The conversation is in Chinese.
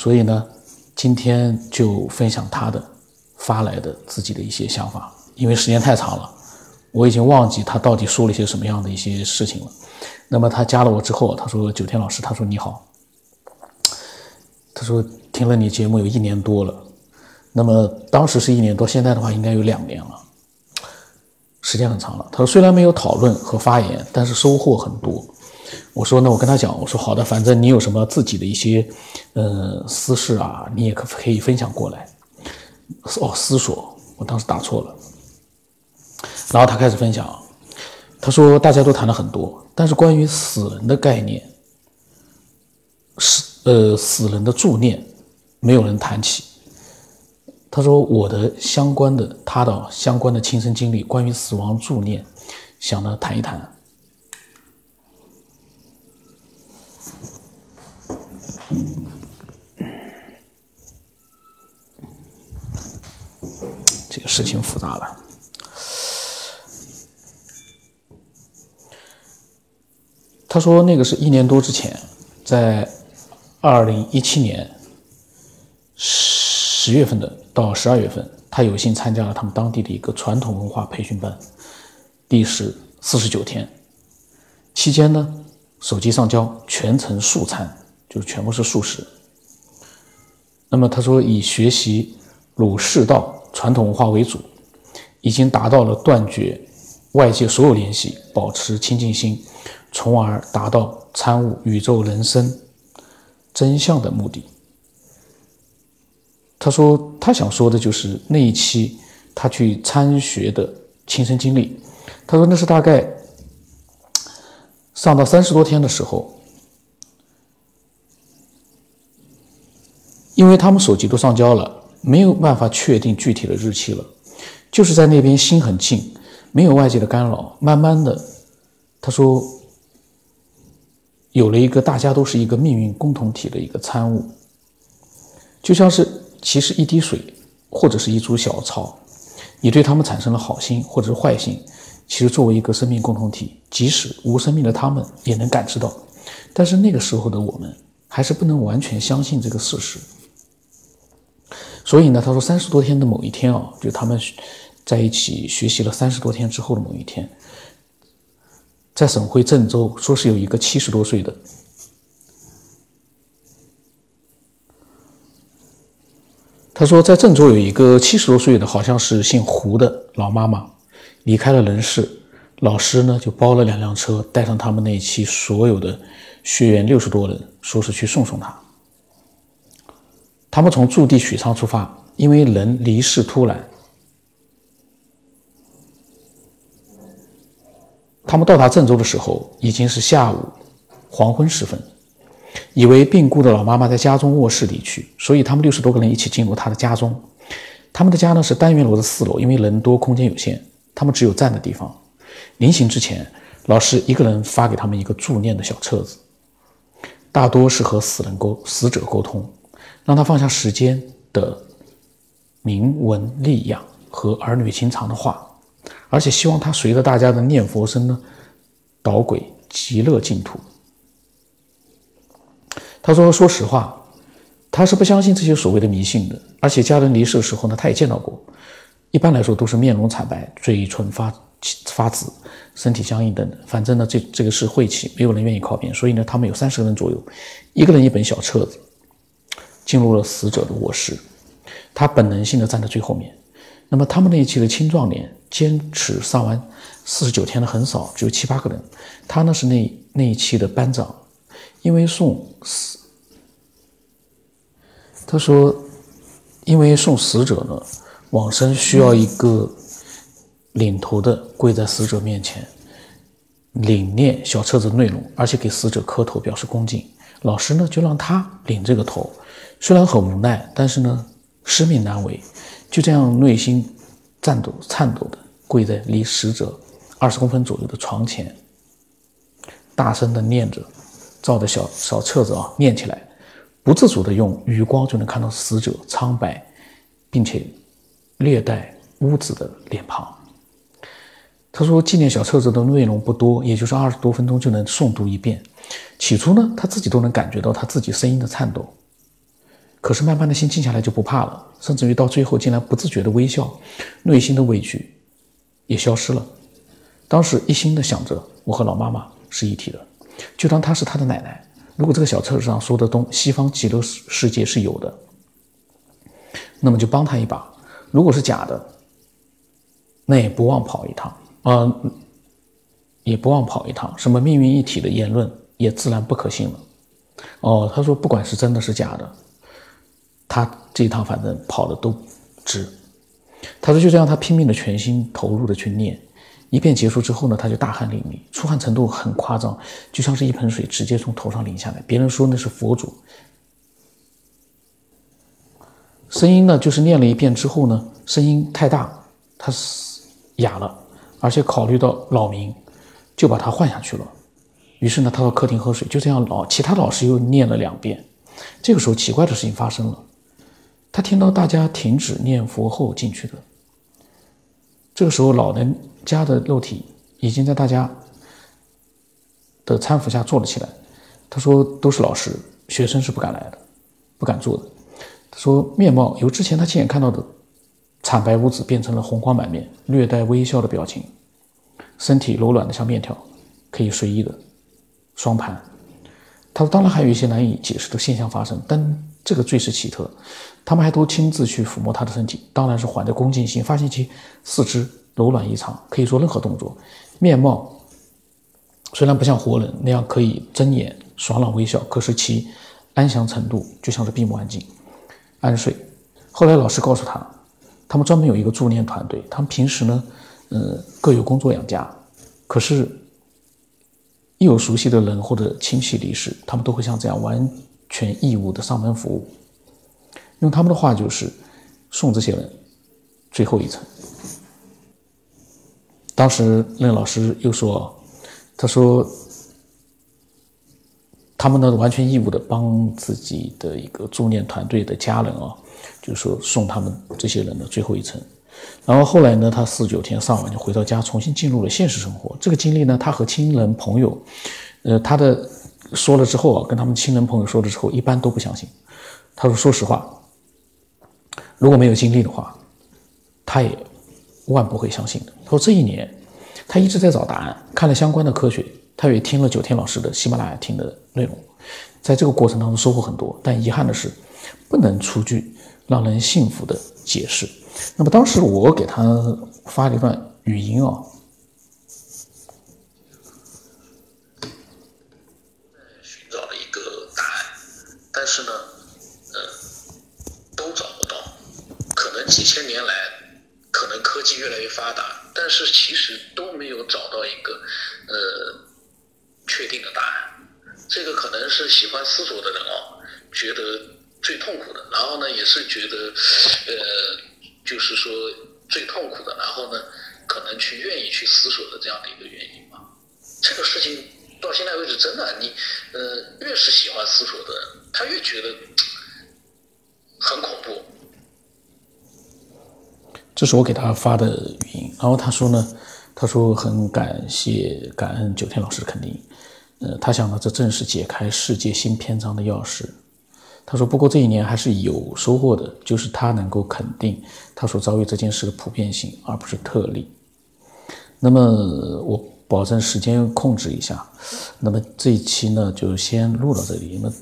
所以呢，今天就分享他的发来的自己的一些想法，因为时间太长了，我已经忘记他到底说了些什么样的一些事情了。那么他加了我之后，他说：“九天老师，他说你好，他说听了你节目有一年多了，那么当时是一年多，现在的话应该有两年了。”时间很长了，他说虽然没有讨论和发言，但是收获很多。我说那我跟他讲，我说好的，反正你有什么自己的一些呃私事啊，你也可可以分享过来。哦，思索，我当时打错了。然后他开始分享，他说大家都谈了很多，但是关于死人的概念，死呃死人的助念，没有人谈起。他说：“我的相关的，他的相关的亲身经历，关于死亡助念，想呢谈一谈。事情复杂了。他说，那个是一年多之前，在二零一七年十月份的。”到十二月份，他有幸参加了他们当地的一个传统文化培训班，历时四十九天。期间呢，手机上交，全程素餐，就是全部是素食。那么他说，以学习儒释道传统文化为主，已经达到了断绝外界所有联系，保持清净心，从而达到参悟宇宙人生真相的目的。他说，他想说的就是那一期他去参学的亲身经历。他说，那是大概上到三十多天的时候，因为他们手机都上交了，没有办法确定具体的日期了。就是在那边心很静，没有外界的干扰，慢慢的，他说有了一个大家都是一个命运共同体的一个参悟，就像是。其实一滴水，或者是一株小草，你对他们产生了好心或者是坏心，其实作为一个生命共同体，即使无生命的他们也能感知到。但是那个时候的我们，还是不能完全相信这个事实。所以呢，他说三十多天的某一天啊，就他们在一起学习了三十多天之后的某一天，在省会郑州，说是有一个七十多岁的。他说，在郑州有一个七十多岁的，好像是姓胡的老妈妈，离开了人世。老师呢，就包了两辆车，带上他们那一期所有的学员六十多人，说是去送送他。他们从驻地许昌出发，因为人离世突然，他们到达郑州的时候已经是下午黄昏时分。以为病故的老妈妈在家中卧室离去，所以他们六十多个人一起进入她的家中。他们的家呢是单元楼的四楼，因为人多空间有限，他们只有站的地方。临行之前，老师一个人发给他们一个助念的小册子，大多是和死人沟死者沟通，让他放下时间的铭文力养和儿女情长的话，而且希望他随着大家的念佛声呢，导轨极乐净土。他说：“说实话，他是不相信这些所谓的迷信的。而且家人离世的时候呢，他也见到过。一般来说都是面容惨白，嘴唇发发紫，身体僵硬等等。反正呢，这这个是晦气，没有人愿意靠边。所以呢，他们有三十个人左右，一个人一本小册子，进入了死者的卧室。他本能性的站在最后面。那么他们那一期的青壮年，坚持上完四十九天的很少，只有七八个人。他呢是那那一期的班长。”因为送死，他说，因为送死者呢，往生需要一个领头的跪在死者面前，领念小册子内容，而且给死者磕头表示恭敬。老师呢就让他领这个头，虽然很无奈，但是呢，使命难违，就这样内心颤抖颤抖的跪在离死者二十公分左右的床前，大声的念着。照着小小册子啊念起来，不自主的用余光就能看到死者苍白，并且略带污渍的脸庞。他说纪念小册子的内容不多，也就是二十多分钟就能诵读一遍。起初呢，他自己都能感觉到他自己声音的颤抖。可是慢慢的心静下来就不怕了，甚至于到最后竟然不自觉的微笑，内心的畏惧也消失了。当时一心的想着我和老妈妈是一体的，就当她是他的奶奶。如果这个小册子上说的东西方极乐世界是有的，那么就帮他一把。如果是假的，那也不忘跑一趟啊，也不忘跑一趟。什么命运一体的言论也自然不可信了。哦，他说不管是真的是假的。他这一趟反正跑的都值。他说就这样，他拼命的全心投入的去念，一遍结束之后呢，他就大汗淋漓，出汗程度很夸张，就像是一盆水直接从头上淋下来。别人说那是佛祖。声音呢，就是念了一遍之后呢，声音太大，他哑了，而且考虑到扰民，就把他换下去了。于是呢，他到客厅喝水，就这样老其他老师又念了两遍。这个时候，奇怪的事情发生了。他听到大家停止念佛后进去的，这个时候老人家的肉体已经在大家的搀扶下坐了起来。他说：“都是老师，学生是不敢来的，不敢坐的。”他说：“面貌由之前他亲眼看到的惨白无子变成了红光满面，略带微笑的表情，身体柔软的像面条，可以随意的双盘。”他说：“当然还有一些难以解释的现象发生，但这个最是奇特。”他们还都亲自去抚摸他的身体，当然是怀着恭敬心，发现其四肢柔软异常，可以做任何动作。面貌虽然不像活人那样可以睁眼爽朗微笑，可是其安详程度就像是闭目安静、安睡。后来老师告诉他，他们专门有一个助念团队，他们平时呢，呃，各有工作养家，可是，一有熟悉的人或者亲戚离世，他们都会像这样完全义务的上门服务。用他们的话就是送这些人最后一程。当时那个老师又说：“他说他们呢完全义务的帮自己的一个助念团队的家人啊，就是说送他们这些人的最后一程。然后后来呢，他四九天上晚就回到家，重新进入了现实生活。这个经历呢，他和亲人朋友，呃，他的说了之后啊，跟他们亲人朋友说了之后，一般都不相信。他说：说实话。”如果没有经历的话，他也万不会相信的。他说这一年，他一直在找答案，看了相关的科学，他也听了九天老师的喜马拉雅听的内容，在这个过程当中收获很多。但遗憾的是，不能出具让人信服的解释。那么当时我给他发了一段语音啊，寻找了一个答案，但是呢。都找不到。可能几千年来，可能科技越来越发达，但是其实都没有找到一个呃确定的答案。这个可能是喜欢思索的人哦，觉得最痛苦的，然后呢，也是觉得呃，就是说最痛苦的，然后呢，可能去愿意去思索的这样的一个原因吧。这个事情到现在为止，真的，你呃，越是喜欢思索的人，他越觉得很恐怖。这是我给他发的语音，然后他说呢，他说很感谢感恩九天老师的肯定，呃，他想呢，这正是解开世界新篇章的钥匙。他说，不过这一年还是有收获的，就是他能够肯定他所遭遇这件事的普遍性，而不是特例。那么我保证时间控制一下，那么这一期呢就先录到这里，那么